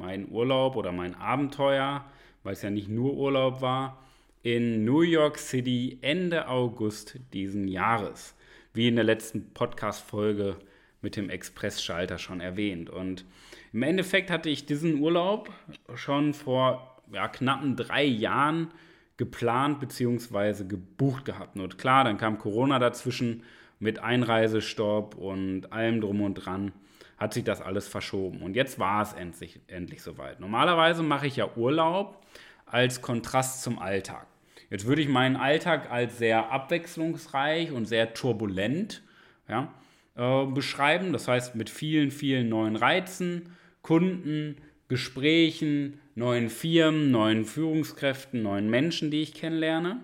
meinen Urlaub oder mein Abenteuer, weil es ja nicht nur Urlaub war, in New York City Ende August diesen Jahres wie in der letzten Podcast-Folge mit dem Express-Schalter schon erwähnt. Und im Endeffekt hatte ich diesen Urlaub schon vor ja, knappen drei Jahren geplant bzw. gebucht gehabt. Und klar, dann kam Corona dazwischen mit Einreisestopp und allem drum und dran hat sich das alles verschoben. Und jetzt war es endlich, endlich soweit. Normalerweise mache ich ja Urlaub als Kontrast zum Alltag. Jetzt würde ich meinen Alltag als sehr abwechslungsreich und sehr turbulent ja, äh, beschreiben. Das heißt mit vielen, vielen neuen Reizen, Kunden, Gesprächen, neuen Firmen, neuen Führungskräften, neuen Menschen, die ich kennenlerne.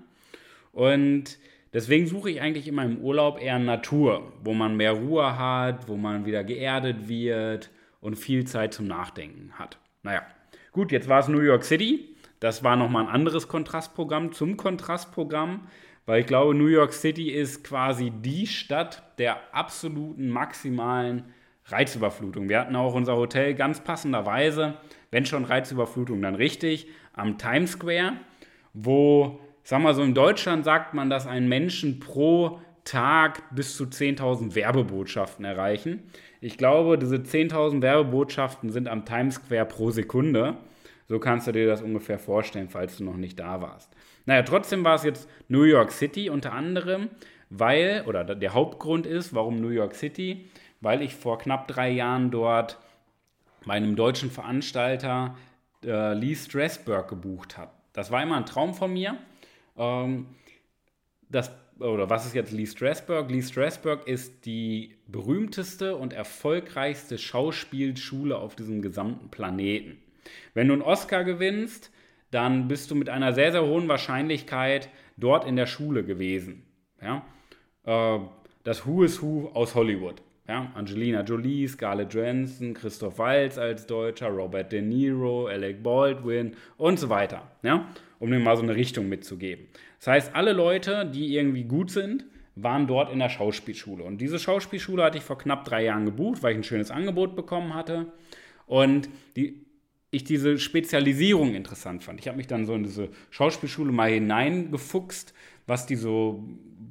Und deswegen suche ich eigentlich immer im Urlaub eher Natur, wo man mehr Ruhe hat, wo man wieder geerdet wird und viel Zeit zum Nachdenken hat. Naja, gut, jetzt war es New York City. Das war nochmal ein anderes Kontrastprogramm zum Kontrastprogramm, weil ich glaube, New York City ist quasi die Stadt der absoluten maximalen Reizüberflutung. Wir hatten auch unser Hotel ganz passenderweise, wenn schon Reizüberflutung, dann richtig, am Times Square, wo, sag mal so, in Deutschland sagt man, dass ein Menschen pro Tag bis zu 10.000 Werbebotschaften erreichen. Ich glaube, diese 10.000 Werbebotschaften sind am Times Square pro Sekunde. So kannst du dir das ungefähr vorstellen, falls du noch nicht da warst. Naja, trotzdem war es jetzt New York City unter anderem, weil, oder der Hauptgrund ist, warum New York City, weil ich vor knapp drei Jahren dort bei einem deutschen Veranstalter äh, Lee Strasberg gebucht habe. Das war immer ein Traum von mir. Ähm, das, oder was ist jetzt Lee Strasberg? Lee Strasberg ist die berühmteste und erfolgreichste Schauspielschule auf diesem gesamten Planeten. Wenn du einen Oscar gewinnst, dann bist du mit einer sehr, sehr hohen Wahrscheinlichkeit dort in der Schule gewesen. Ja? Äh, das Who is Who aus Hollywood. Ja? Angelina Jolie, Scarlett Johansson, Christoph Waltz als Deutscher, Robert De Niro, Alec Baldwin und so weiter. Ja? Um dir mal so eine Richtung mitzugeben. Das heißt, alle Leute, die irgendwie gut sind, waren dort in der Schauspielschule. Und diese Schauspielschule hatte ich vor knapp drei Jahren gebucht, weil ich ein schönes Angebot bekommen hatte. Und die ich diese Spezialisierung interessant fand. Ich habe mich dann so in diese Schauspielschule mal hineingefuchst, was die so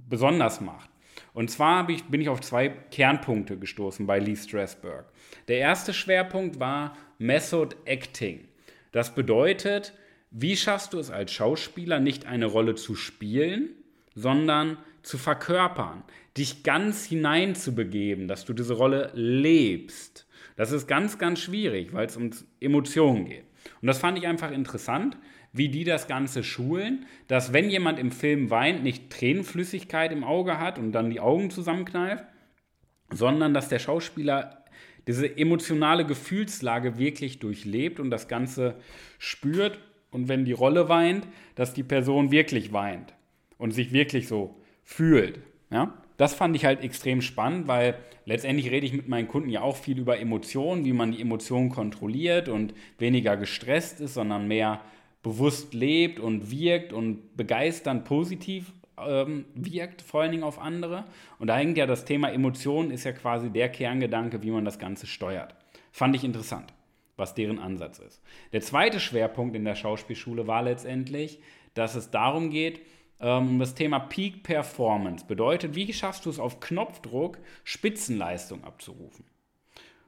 besonders macht. Und zwar ich, bin ich auf zwei Kernpunkte gestoßen bei Lee Strasberg. Der erste Schwerpunkt war Method Acting. Das bedeutet, wie schaffst du es als Schauspieler nicht eine Rolle zu spielen, sondern zu verkörpern, dich ganz hineinzubegeben, dass du diese Rolle lebst. Das ist ganz, ganz schwierig, weil es um Emotionen geht. Und das fand ich einfach interessant, wie die das Ganze schulen, dass wenn jemand im Film weint, nicht Tränenflüssigkeit im Auge hat und dann die Augen zusammenkneift, sondern dass der Schauspieler diese emotionale Gefühlslage wirklich durchlebt und das Ganze spürt. Und wenn die Rolle weint, dass die Person wirklich weint und sich wirklich so fühlt. Ja? das fand ich halt extrem spannend, weil letztendlich rede ich mit meinen Kunden ja auch viel über Emotionen, wie man die Emotionen kontrolliert und weniger gestresst ist, sondern mehr bewusst lebt und wirkt und begeisternd positiv ähm, wirkt, vor allen Dingen auf andere. Und da hängt ja das Thema Emotionen, ist ja quasi der Kerngedanke, wie man das Ganze steuert. Fand ich interessant, was deren Ansatz ist. Der zweite Schwerpunkt in der Schauspielschule war letztendlich, dass es darum geht, ähm, um das Thema Peak Performance. Bedeutet, wie schaffst du es auf Knopfdruck, Spitzenleistung abzurufen?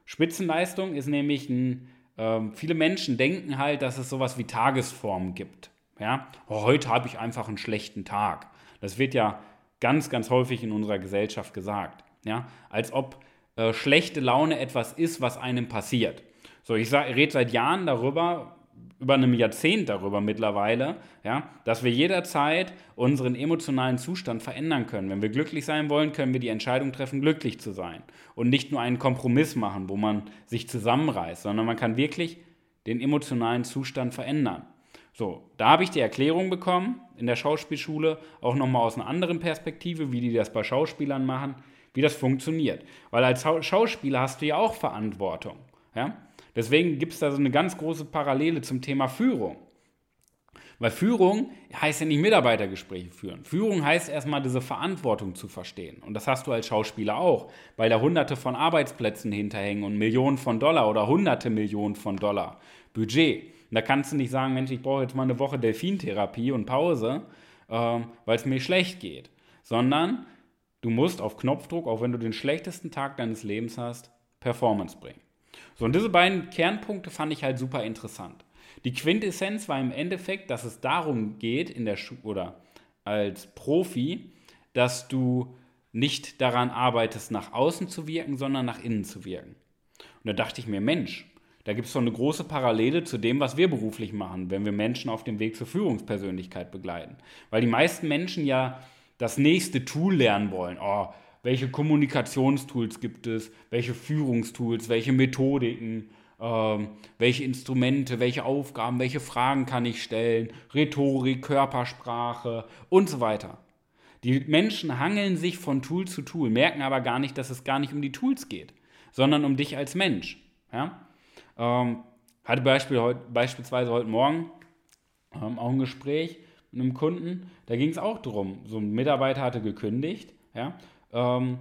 Spitzenleistung ist nämlich ein, äh, viele Menschen denken halt, dass es sowas wie Tagesform gibt. Ja? Oh, heute habe ich einfach einen schlechten Tag. Das wird ja ganz, ganz häufig in unserer Gesellschaft gesagt. Ja? Als ob äh, schlechte Laune etwas ist, was einem passiert. So, ich rede seit Jahren darüber, über einem Jahrzehnt darüber mittlerweile, ja, dass wir jederzeit unseren emotionalen Zustand verändern können. Wenn wir glücklich sein wollen, können wir die Entscheidung treffen, glücklich zu sein und nicht nur einen Kompromiss machen, wo man sich zusammenreißt, sondern man kann wirklich den emotionalen Zustand verändern. So, da habe ich die Erklärung bekommen in der Schauspielschule, auch nochmal aus einer anderen Perspektive, wie die das bei Schauspielern machen, wie das funktioniert. Weil als Schauspieler hast du ja auch Verantwortung. Ja? Deswegen gibt es da so eine ganz große Parallele zum Thema Führung. Weil Führung heißt ja nicht Mitarbeitergespräche führen. Führung heißt erstmal diese Verantwortung zu verstehen. Und das hast du als Schauspieler auch, weil da hunderte von Arbeitsplätzen hinterhängen und Millionen von Dollar oder hunderte Millionen von Dollar Budget. Und da kannst du nicht sagen, Mensch, ich brauche jetzt mal eine Woche Delfintherapie und Pause, äh, weil es mir schlecht geht. Sondern du musst auf Knopfdruck, auch wenn du den schlechtesten Tag deines Lebens hast, Performance bringen. So, und diese beiden Kernpunkte fand ich halt super interessant. Die Quintessenz war im Endeffekt, dass es darum geht, in der Schu oder als Profi, dass du nicht daran arbeitest, nach außen zu wirken, sondern nach innen zu wirken. Und da dachte ich mir, Mensch, da gibt es so eine große Parallele zu dem, was wir beruflich machen, wenn wir Menschen auf dem Weg zur Führungspersönlichkeit begleiten. Weil die meisten Menschen ja das nächste Tool lernen wollen. Oh, welche Kommunikationstools gibt es, welche Führungstools, welche Methodiken, ähm, welche Instrumente, welche Aufgaben, welche Fragen kann ich stellen, Rhetorik, Körpersprache und so weiter. Die Menschen hangeln sich von Tool zu Tool, merken aber gar nicht, dass es gar nicht um die Tools geht, sondern um dich als Mensch. Ja? Ähm, hatte Beispiel, heut, beispielsweise heute Morgen ähm, auch ein Gespräch mit einem Kunden, da ging es auch darum, so ein Mitarbeiter hatte gekündigt, ja, ähm,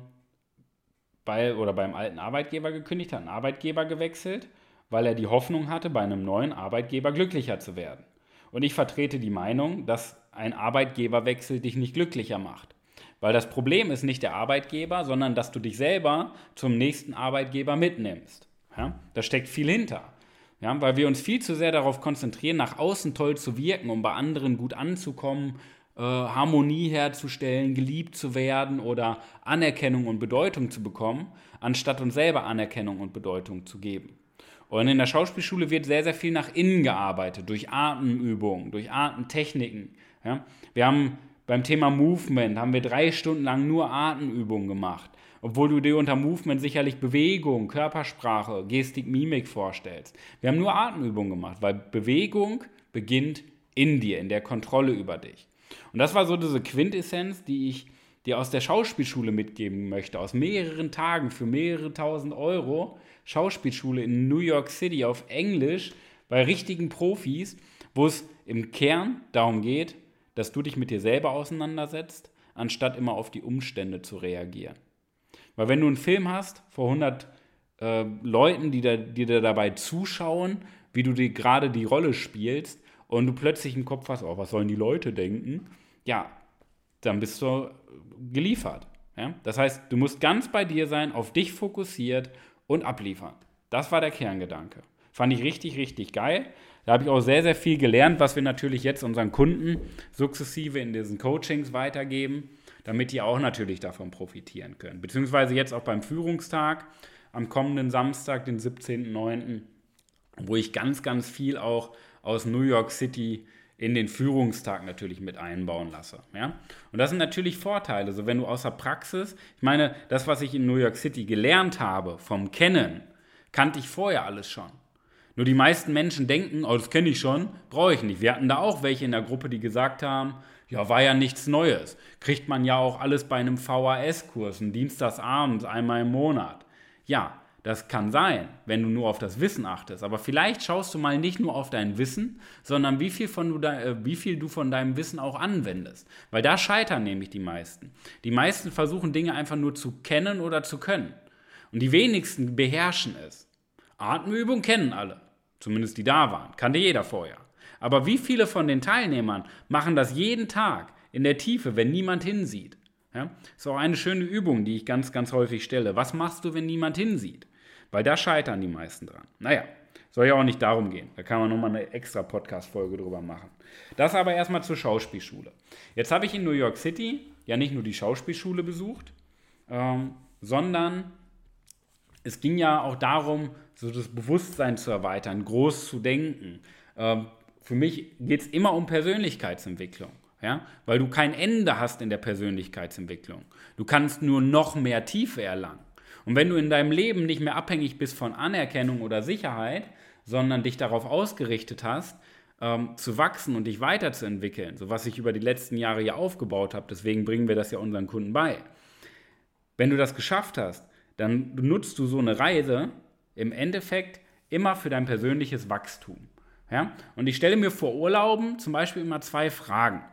bei, oder beim alten Arbeitgeber gekündigt, hat einen Arbeitgeber gewechselt weil er die Hoffnung hatte, bei einem neuen Arbeitgeber glücklicher zu werden. Und ich vertrete die Meinung, dass ein Arbeitgeberwechsel dich nicht glücklicher macht. Weil das Problem ist nicht der Arbeitgeber, sondern dass du dich selber zum nächsten Arbeitgeber mitnimmst. Ja? Da steckt viel hinter. Ja? Weil wir uns viel zu sehr darauf konzentrieren, nach außen toll zu wirken, um bei anderen gut anzukommen, äh, Harmonie herzustellen, geliebt zu werden oder Anerkennung und Bedeutung zu bekommen, anstatt uns selber Anerkennung und Bedeutung zu geben. Und in der Schauspielschule wird sehr, sehr viel nach innen gearbeitet, durch Atemübungen, durch Atemtechniken. Ja? Wir haben beim Thema Movement, haben wir drei Stunden lang nur Atemübungen gemacht. Obwohl du dir unter Movement sicherlich Bewegung, Körpersprache, Gestik, Mimik vorstellst. Wir haben nur Atemübungen gemacht, weil Bewegung beginnt in dir, in der Kontrolle über dich. Und das war so diese Quintessenz, die ich dir aus der Schauspielschule mitgeben möchte, aus mehreren Tagen für mehrere tausend Euro, Schauspielschule in New York City auf Englisch bei richtigen Profis, wo es im Kern darum geht, dass du dich mit dir selber auseinandersetzt, anstatt immer auf die Umstände zu reagieren. Weil wenn du einen Film hast vor 100 äh, Leuten, die, da, die dir dabei zuschauen, wie du dir gerade die Rolle spielst und du plötzlich im Kopf hast, oh, was sollen die Leute denken? Ja, dann bist du geliefert. Ja? Das heißt, du musst ganz bei dir sein, auf dich fokussiert und abliefern. Das war der Kerngedanke. Fand ich richtig, richtig geil. Da habe ich auch sehr, sehr viel gelernt, was wir natürlich jetzt unseren Kunden sukzessive in diesen Coachings weitergeben, damit die auch natürlich davon profitieren können. Beziehungsweise jetzt auch beim Führungstag am kommenden Samstag, den 17.09., wo ich ganz, ganz viel auch aus New York City in den Führungstag natürlich mit einbauen lasse. Ja? Und das sind natürlich Vorteile. So, wenn du aus der Praxis, ich meine, das, was ich in New York City gelernt habe vom Kennen, kannte ich vorher alles schon. Nur die meisten Menschen denken, oh, das kenne ich schon, brauche ich nicht. Wir hatten da auch welche in der Gruppe, die gesagt haben, ja, war ja nichts Neues. Kriegt man ja auch alles bei einem VHS-Kurs, dienstagsabends, einmal im Monat. Ja, das kann sein, wenn du nur auf das Wissen achtest. Aber vielleicht schaust du mal nicht nur auf dein Wissen, sondern wie viel, von du, äh, wie viel du von deinem Wissen auch anwendest. Weil da scheitern nämlich die meisten. Die meisten versuchen Dinge einfach nur zu kennen oder zu können. Und die wenigsten beherrschen es. Atemübung kennen alle. Zumindest die da waren. Kannte jeder vorher. Aber wie viele von den Teilnehmern machen das jeden Tag in der Tiefe, wenn niemand hinsieht? Ja? Ist auch eine schöne Übung, die ich ganz, ganz häufig stelle. Was machst du, wenn niemand hinsieht? Weil da scheitern die meisten dran. Naja, soll ja auch nicht darum gehen. Da kann man nochmal eine extra Podcast-Folge drüber machen. Das aber erstmal zur Schauspielschule. Jetzt habe ich in New York City ja nicht nur die Schauspielschule besucht, ähm, sondern es ging ja auch darum, so das Bewusstsein zu erweitern, groß zu denken. Ähm, für mich geht es immer um Persönlichkeitsentwicklung. Ja? Weil du kein Ende hast in der Persönlichkeitsentwicklung. Du kannst nur noch mehr Tiefe erlangen. Und wenn du in deinem Leben nicht mehr abhängig bist von Anerkennung oder Sicherheit, sondern dich darauf ausgerichtet hast, ähm, zu wachsen und dich weiterzuentwickeln, so was ich über die letzten Jahre ja aufgebaut habe, deswegen bringen wir das ja unseren Kunden bei. Wenn du das geschafft hast, dann nutzt du so eine Reise im Endeffekt immer für dein persönliches Wachstum. Ja? Und ich stelle mir vor Urlauben zum Beispiel immer zwei Fragen.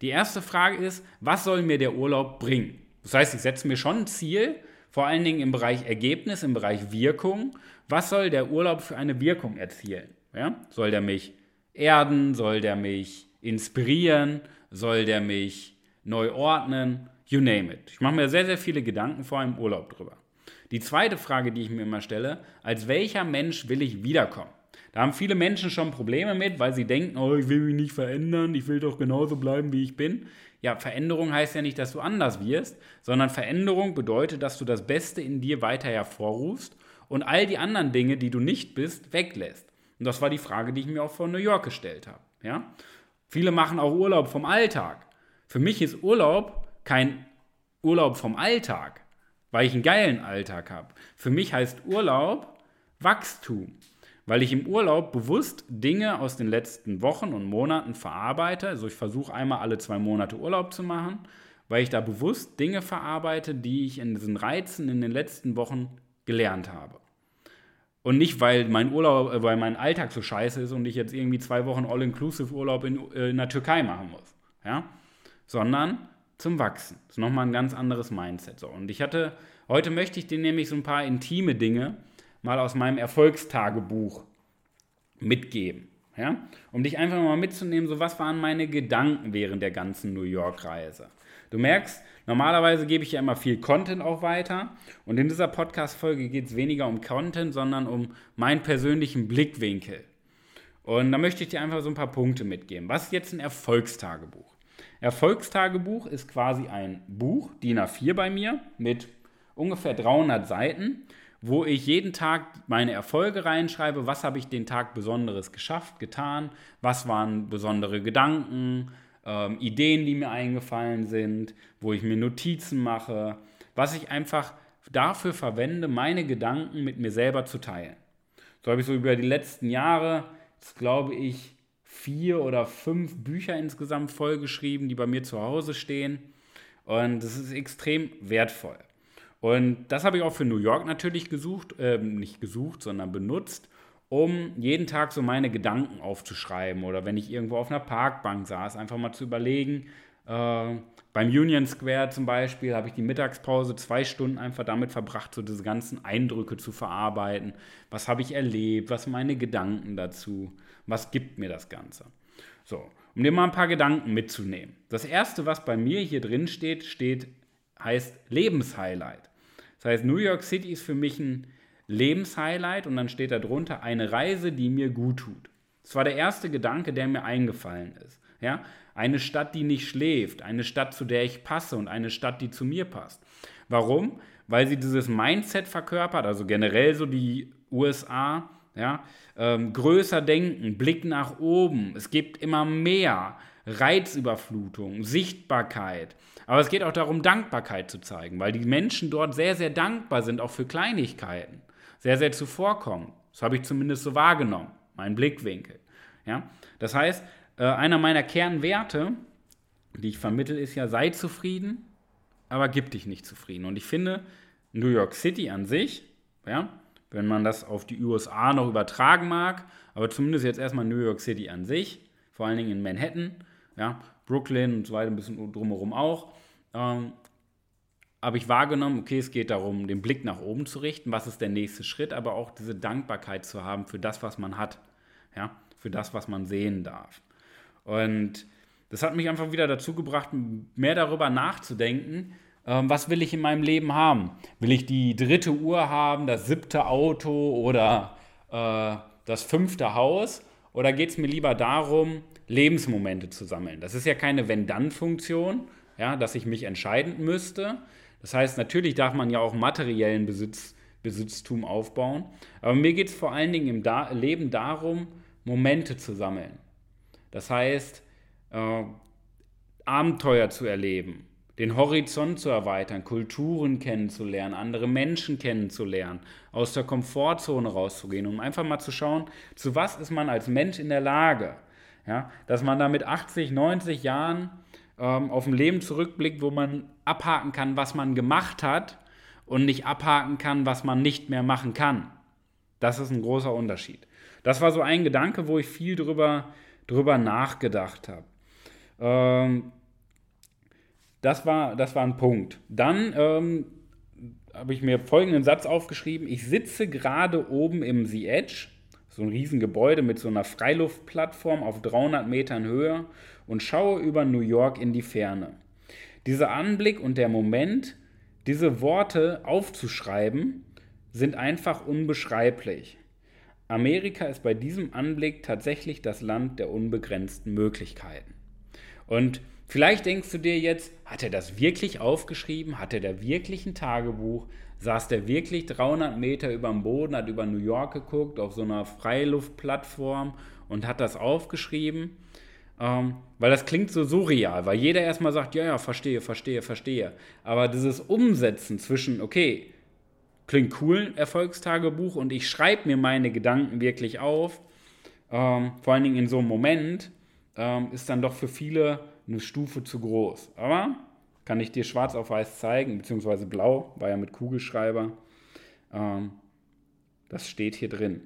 Die erste Frage ist, was soll mir der Urlaub bringen? Das heißt, ich setze mir schon ein Ziel, vor allen Dingen im Bereich Ergebnis, im Bereich Wirkung. Was soll der Urlaub für eine Wirkung erzielen? Ja? Soll der mich erden? Soll der mich inspirieren? Soll der mich neu ordnen? You name it. Ich mache mir sehr, sehr viele Gedanken vor einem Urlaub drüber. Die zweite Frage, die ich mir immer stelle, als welcher Mensch will ich wiederkommen? Da haben viele Menschen schon Probleme mit, weil sie denken, oh, ich will mich nicht verändern, ich will doch genauso bleiben, wie ich bin. Ja, Veränderung heißt ja nicht, dass du anders wirst, sondern Veränderung bedeutet, dass du das Beste in dir weiter hervorrufst und all die anderen Dinge, die du nicht bist, weglässt. Und das war die Frage, die ich mir auch vor New York gestellt habe. Ja? Viele machen auch Urlaub vom Alltag. Für mich ist Urlaub kein Urlaub vom Alltag, weil ich einen geilen Alltag habe. Für mich heißt Urlaub Wachstum weil ich im Urlaub bewusst Dinge aus den letzten Wochen und Monaten verarbeite. Also ich versuche einmal alle zwei Monate Urlaub zu machen, weil ich da bewusst Dinge verarbeite, die ich in diesen Reizen in den letzten Wochen gelernt habe. Und nicht, weil mein Urlaub, äh, weil mein Alltag so scheiße ist und ich jetzt irgendwie zwei Wochen All-Inclusive-Urlaub in, äh, in der Türkei machen muss. Ja? Sondern zum Wachsen. Das ist nochmal ein ganz anderes Mindset. So. Und ich hatte, heute möchte ich dir nämlich so ein paar intime Dinge mal aus meinem Erfolgstagebuch mitgeben. Ja? Um dich einfach mal mitzunehmen, so was waren meine Gedanken während der ganzen New York-Reise. Du merkst, normalerweise gebe ich ja immer viel Content auch weiter und in dieser Podcast-Folge geht es weniger um Content, sondern um meinen persönlichen Blickwinkel. Und da möchte ich dir einfach so ein paar Punkte mitgeben. Was ist jetzt ein Erfolgstagebuch? Erfolgstagebuch ist quasi ein Buch, DIN A4 bei mir, mit ungefähr 300 Seiten, wo ich jeden Tag meine Erfolge reinschreibe, was habe ich den Tag Besonderes geschafft, getan, was waren besondere Gedanken, ähm, Ideen, die mir eingefallen sind, wo ich mir Notizen mache, was ich einfach dafür verwende, meine Gedanken mit mir selber zu teilen. So habe ich so über die letzten Jahre, glaube ich, vier oder fünf Bücher insgesamt vollgeschrieben, die bei mir zu Hause stehen. Und das ist extrem wertvoll. Und das habe ich auch für New York natürlich gesucht, äh, nicht gesucht, sondern benutzt, um jeden Tag so meine Gedanken aufzuschreiben oder wenn ich irgendwo auf einer Parkbank saß, einfach mal zu überlegen. Äh, beim Union Square zum Beispiel habe ich die Mittagspause zwei Stunden einfach damit verbracht, so diese ganzen Eindrücke zu verarbeiten. Was habe ich erlebt? Was sind meine Gedanken dazu? Was gibt mir das Ganze? So, um dir mal ein paar Gedanken mitzunehmen. Das erste, was bei mir hier drin steht, steht heißt Lebenshighlight. Das heißt, New York City ist für mich ein Lebenshighlight und dann steht da drunter eine Reise, die mir gut tut. Das war der erste Gedanke, der mir eingefallen ist. Ja? Eine Stadt, die nicht schläft, eine Stadt, zu der ich passe und eine Stadt, die zu mir passt. Warum? Weil sie dieses Mindset verkörpert, also generell so die USA, ja, ähm, größer denken, Blick nach oben, es gibt immer mehr, Reizüberflutung, Sichtbarkeit, aber es geht auch darum, Dankbarkeit zu zeigen, weil die Menschen dort sehr, sehr dankbar sind, auch für Kleinigkeiten. Sehr, sehr zuvorkommen. Das habe ich zumindest so wahrgenommen, mein Blickwinkel. Ja? Das heißt, äh, einer meiner Kernwerte, die ich vermittel, ist ja, sei zufrieden, aber gib dich nicht zufrieden. Und ich finde, New York City an sich, ja, wenn man das auf die USA noch übertragen mag, aber zumindest jetzt erstmal New York City an sich, vor allen Dingen in Manhattan, ja, Brooklyn und so weiter, ein bisschen drumherum auch, ähm, habe ich wahrgenommen, okay, es geht darum, den Blick nach oben zu richten, was ist der nächste Schritt, aber auch diese Dankbarkeit zu haben für das, was man hat, ja, für das, was man sehen darf. Und das hat mich einfach wieder dazu gebracht, mehr darüber nachzudenken, ähm, was will ich in meinem Leben haben? Will ich die dritte Uhr haben, das siebte Auto oder äh, das fünfte Haus? Oder geht es mir lieber darum, Lebensmomente zu sammeln? Das ist ja keine Wenn-Dann-Funktion, ja, dass ich mich entscheiden müsste. Das heißt, natürlich darf man ja auch materiellen Besitz, Besitztum aufbauen. Aber mir geht es vor allen Dingen im da Leben darum, Momente zu sammeln. Das heißt, äh, Abenteuer zu erleben, den Horizont zu erweitern, Kulturen kennenzulernen, andere Menschen kennenzulernen, aus der Komfortzone rauszugehen, um einfach mal zu schauen, zu was ist man als Mensch in der Lage. Ja, dass man da mit 80, 90 Jahren ähm, auf ein Leben zurückblickt, wo man abhaken kann, was man gemacht hat und nicht abhaken kann, was man nicht mehr machen kann. Das ist ein großer Unterschied. Das war so ein Gedanke, wo ich viel drüber, drüber nachgedacht habe. Ähm, das, war, das war ein Punkt. Dann ähm, habe ich mir folgenden Satz aufgeschrieben. Ich sitze gerade oben im The Edge, so ein Riesengebäude mit so einer Freiluftplattform auf 300 Metern Höhe und schaue über New York in die Ferne. Dieser Anblick und der Moment, diese Worte aufzuschreiben, sind einfach unbeschreiblich. Amerika ist bei diesem Anblick tatsächlich das Land der unbegrenzten Möglichkeiten. Und vielleicht denkst du dir jetzt, hat er das wirklich aufgeschrieben? Hat er da wirklich ein Tagebuch? Saß der wirklich 300 Meter über dem Boden, hat über New York geguckt, auf so einer Freiluftplattform und hat das aufgeschrieben? Ähm, weil das klingt so surreal, weil jeder erstmal sagt, ja, ja, verstehe, verstehe, verstehe. Aber dieses Umsetzen zwischen, okay, klingt cool, Erfolgstagebuch, und ich schreibe mir meine Gedanken wirklich auf, ähm, vor allen Dingen in so einem Moment, ähm, ist dann doch für viele eine Stufe zu groß. Aber kann ich dir schwarz auf weiß zeigen, beziehungsweise blau, war ja mit Kugelschreiber. Ähm, das steht hier drin.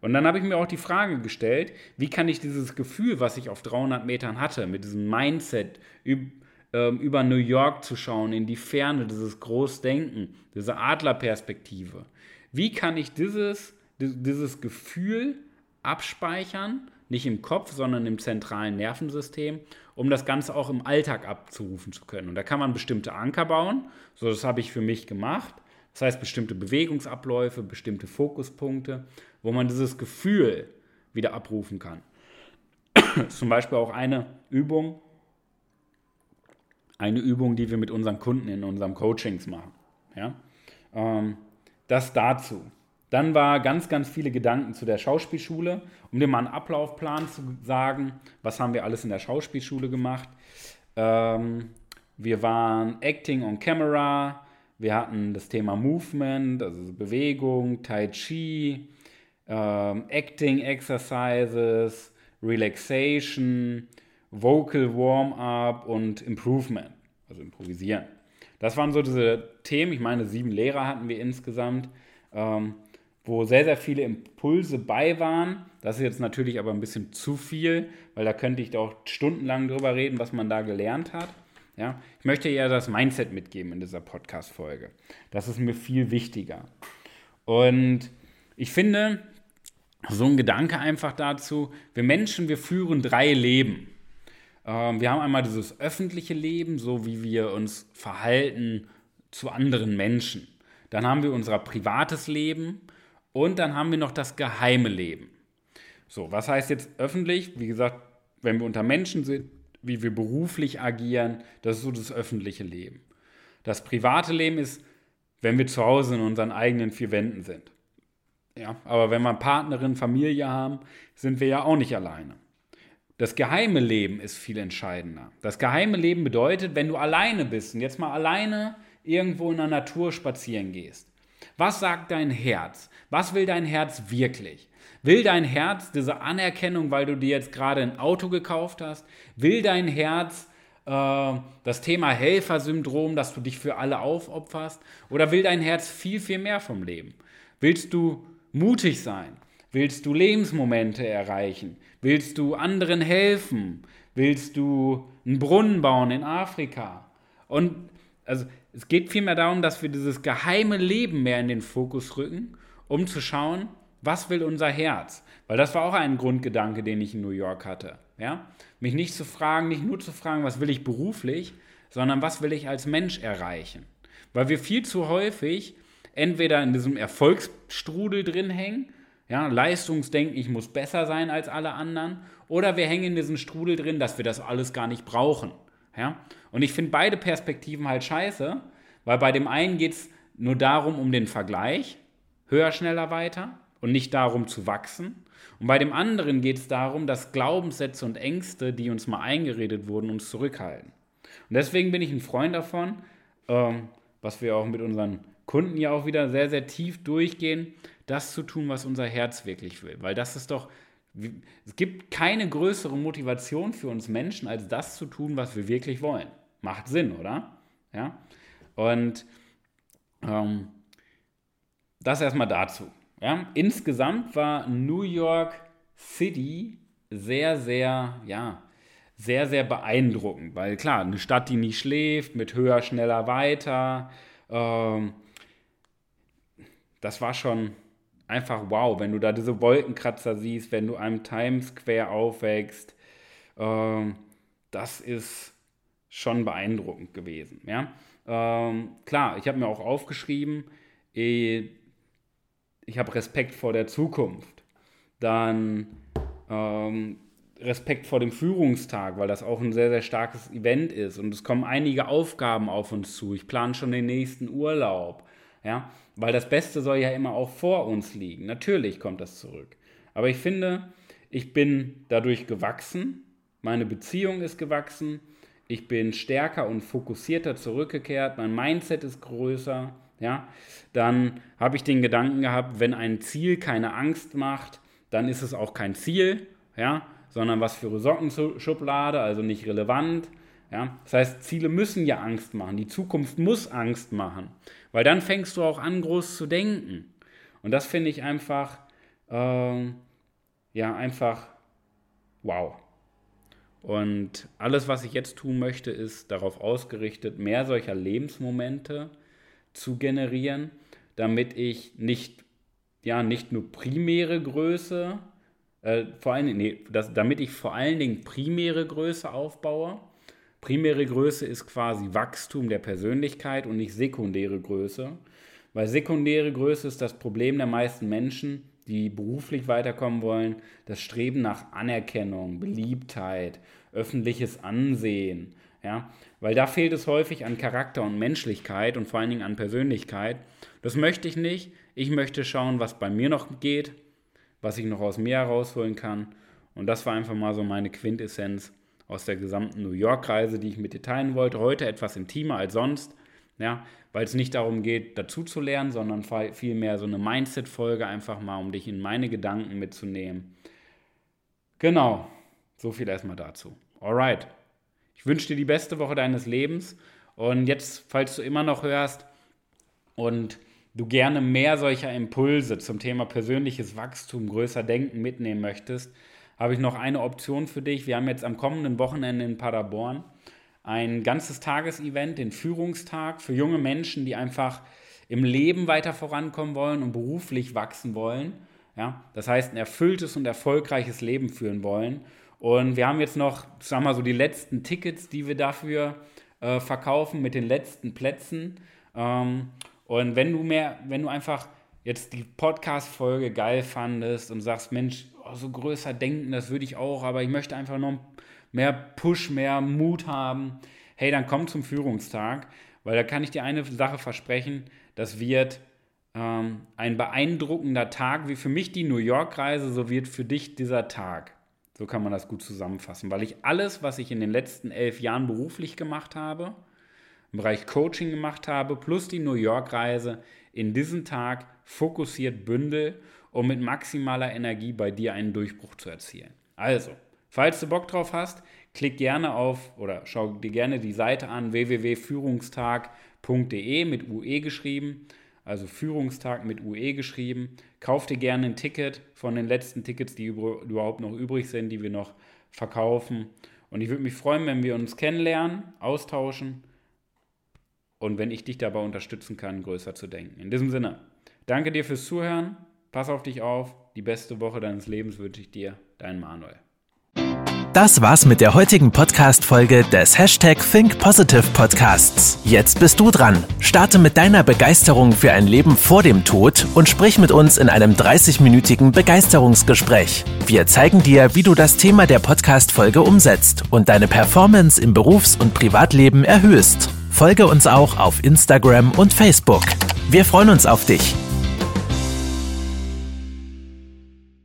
Und dann habe ich mir auch die Frage gestellt, wie kann ich dieses Gefühl, was ich auf 300 Metern hatte, mit diesem Mindset ähm, über New York zu schauen, in die Ferne, dieses Großdenken, diese Adlerperspektive, wie kann ich dieses, dieses Gefühl abspeichern, nicht im Kopf, sondern im zentralen Nervensystem, um das Ganze auch im Alltag abzurufen zu können. Und da kann man bestimmte Anker bauen, so das habe ich für mich gemacht. Das heißt, bestimmte Bewegungsabläufe, bestimmte Fokuspunkte, wo man dieses Gefühl wieder abrufen kann. Zum Beispiel auch eine Übung, eine Übung, die wir mit unseren Kunden in unseren Coachings machen. Ja? Ähm, das dazu. Dann war ganz, ganz viele Gedanken zu der Schauspielschule, um dir mal einen Ablaufplan zu sagen, was haben wir alles in der Schauspielschule gemacht. Ähm, wir waren Acting on Camera, wir hatten das Thema Movement, also Bewegung, Tai Chi, ähm, Acting Exercises, Relaxation, Vocal Warm-up und Improvement, also Improvisieren. Das waren so diese Themen. Ich meine, sieben Lehrer hatten wir insgesamt, ähm, wo sehr, sehr viele Impulse bei waren. Das ist jetzt natürlich aber ein bisschen zu viel, weil da könnte ich auch stundenlang drüber reden, was man da gelernt hat. Ja, ich möchte ja das Mindset mitgeben in dieser Podcast-Folge. Das ist mir viel wichtiger. Und ich finde, so ein Gedanke einfach dazu, wir Menschen, wir führen drei Leben. Ähm, wir haben einmal dieses öffentliche Leben, so wie wir uns verhalten zu anderen Menschen. Dann haben wir unser privates Leben und dann haben wir noch das geheime Leben. So, was heißt jetzt öffentlich? Wie gesagt, wenn wir unter Menschen sind, wie wir beruflich agieren, das ist so das öffentliche Leben. Das private Leben ist, wenn wir zu Hause in unseren eigenen vier Wänden sind. Ja, aber wenn wir Partnerin, Familie haben, sind wir ja auch nicht alleine. Das geheime Leben ist viel entscheidender. Das geheime Leben bedeutet, wenn du alleine bist und jetzt mal alleine irgendwo in der Natur spazieren gehst. Was sagt dein Herz? Was will dein Herz wirklich? Will dein Herz diese Anerkennung, weil du dir jetzt gerade ein Auto gekauft hast? Will dein Herz äh, das Thema Helfersyndrom, dass du dich für alle aufopferst? Oder will dein Herz viel, viel mehr vom Leben? Willst du mutig sein? Willst du Lebensmomente erreichen? Willst du anderen helfen? Willst du einen Brunnen bauen in Afrika? Und also es geht vielmehr darum, dass wir dieses geheime Leben mehr in den Fokus rücken, um zu schauen, was will unser Herz? Weil das war auch ein Grundgedanke, den ich in New York hatte. Ja? Mich nicht zu fragen, nicht nur zu fragen, was will ich beruflich, sondern was will ich als Mensch erreichen? Weil wir viel zu häufig entweder in diesem Erfolgsstrudel drin hängen, ja, Leistungsdenken, ich muss besser sein als alle anderen, oder wir hängen in diesem Strudel drin, dass wir das alles gar nicht brauchen. Ja? Und ich finde beide Perspektiven halt scheiße, weil bei dem einen geht es nur darum, um den Vergleich, höher, schneller, weiter und nicht darum zu wachsen. Und bei dem anderen geht es darum, dass Glaubenssätze und Ängste, die uns mal eingeredet wurden, uns zurückhalten. Und deswegen bin ich ein Freund davon, ähm, was wir auch mit unseren Kunden ja auch wieder sehr, sehr tief durchgehen, das zu tun, was unser Herz wirklich will. Weil das ist doch, es gibt keine größere Motivation für uns Menschen, als das zu tun, was wir wirklich wollen. Macht Sinn, oder? Ja. Und ähm, das erstmal dazu. Ja. Insgesamt war New York City sehr, sehr, ja, sehr, sehr beeindruckend, weil klar, eine Stadt, die nicht schläft, mit höher, schneller, weiter, ähm, das war schon einfach wow, wenn du da diese Wolkenkratzer siehst, wenn du am Times Square aufwächst, ähm, das ist schon beeindruckend gewesen. Ja? Ähm, klar, ich habe mir auch aufgeschrieben, eh, ich habe Respekt vor der Zukunft. Dann ähm, Respekt vor dem Führungstag, weil das auch ein sehr, sehr starkes Event ist und es kommen einige Aufgaben auf uns zu. Ich plane schon den nächsten Urlaub, ja, weil das Beste soll ja immer auch vor uns liegen. Natürlich kommt das zurück. Aber ich finde, ich bin dadurch gewachsen, meine Beziehung ist gewachsen, ich bin stärker und fokussierter zurückgekehrt, mein Mindset ist größer, ja, dann habe ich den Gedanken gehabt, wenn ein Ziel keine Angst macht, dann ist es auch kein Ziel, ja, sondern was für eine Sockenschublade, also nicht relevant. Ja? Das heißt, Ziele müssen ja Angst machen. Die Zukunft muss Angst machen, weil dann fängst du auch an, groß zu denken. Und das finde ich einfach, äh, ja, einfach wow. Und alles, was ich jetzt tun möchte, ist darauf ausgerichtet, mehr solcher Lebensmomente zu generieren, damit ich nicht, ja, nicht nur primäre Größe äh, vor allen Dingen, nee, das, damit ich vor allen Dingen primäre Größe aufbaue. Primäre Größe ist quasi Wachstum der Persönlichkeit und nicht sekundäre Größe. Weil sekundäre Größe ist das Problem der meisten Menschen, die beruflich weiterkommen wollen, das Streben nach Anerkennung, Beliebtheit, öffentliches Ansehen. Ja? Weil da fehlt es häufig an Charakter und Menschlichkeit und vor allen Dingen an Persönlichkeit. Das möchte ich nicht. Ich möchte schauen, was bei mir noch geht, was ich noch aus mir herausholen kann. Und das war einfach mal so meine Quintessenz aus der gesamten New York-Reise, die ich mit dir teilen wollte. Heute etwas intimer als sonst, ja, weil es nicht darum geht, dazu zu lernen, sondern vielmehr so eine Mindset-Folge, einfach mal, um dich in meine Gedanken mitzunehmen. Genau, so viel erstmal dazu. Alright. Ich wünsche dir die beste Woche deines Lebens. Und jetzt, falls du immer noch hörst und du gerne mehr solcher Impulse zum Thema persönliches Wachstum, größer denken mitnehmen möchtest, habe ich noch eine Option für dich. Wir haben jetzt am kommenden Wochenende in Paderborn ein ganzes Tagesevent, den Führungstag für junge Menschen, die einfach im Leben weiter vorankommen wollen und beruflich wachsen wollen. Ja, das heißt, ein erfülltes und erfolgreiches Leben führen wollen. Und wir haben jetzt noch, sagen wir mal so, die letzten Tickets, die wir dafür äh, verkaufen mit den letzten Plätzen. Ähm, und wenn du mehr, wenn du einfach jetzt die Podcast-Folge geil fandest und sagst, Mensch, oh, so größer denken, das würde ich auch, aber ich möchte einfach noch mehr Push, mehr Mut haben, hey, dann komm zum Führungstag, weil da kann ich dir eine Sache versprechen, das wird ähm, ein beeindruckender Tag, wie für mich die New York-Reise, so wird für dich dieser Tag. So kann man das gut zusammenfassen, weil ich alles, was ich in den letzten elf Jahren beruflich gemacht habe, im Bereich Coaching gemacht habe, plus die New York-Reise in diesem Tag fokussiert bündel, um mit maximaler Energie bei dir einen Durchbruch zu erzielen. Also, falls du Bock drauf hast, klick gerne auf oder schau dir gerne die Seite an www.führungstag.de mit UE geschrieben, also Führungstag mit UE geschrieben. Kauf dir gerne ein Ticket von den letzten Tickets, die überhaupt noch übrig sind, die wir noch verkaufen. Und ich würde mich freuen, wenn wir uns kennenlernen, austauschen und wenn ich dich dabei unterstützen kann, größer zu denken. In diesem Sinne, danke dir fürs Zuhören, pass auf dich auf, die beste Woche deines Lebens wünsche ich dir, dein Manuel. Das war's mit der heutigen Podcast-Folge des Hashtag Think Podcasts. Jetzt bist du dran. Starte mit deiner Begeisterung für ein Leben vor dem Tod und sprich mit uns in einem 30-minütigen Begeisterungsgespräch. Wir zeigen dir, wie du das Thema der Podcast-Folge umsetzt und deine Performance im Berufs- und Privatleben erhöhst. Folge uns auch auf Instagram und Facebook. Wir freuen uns auf dich.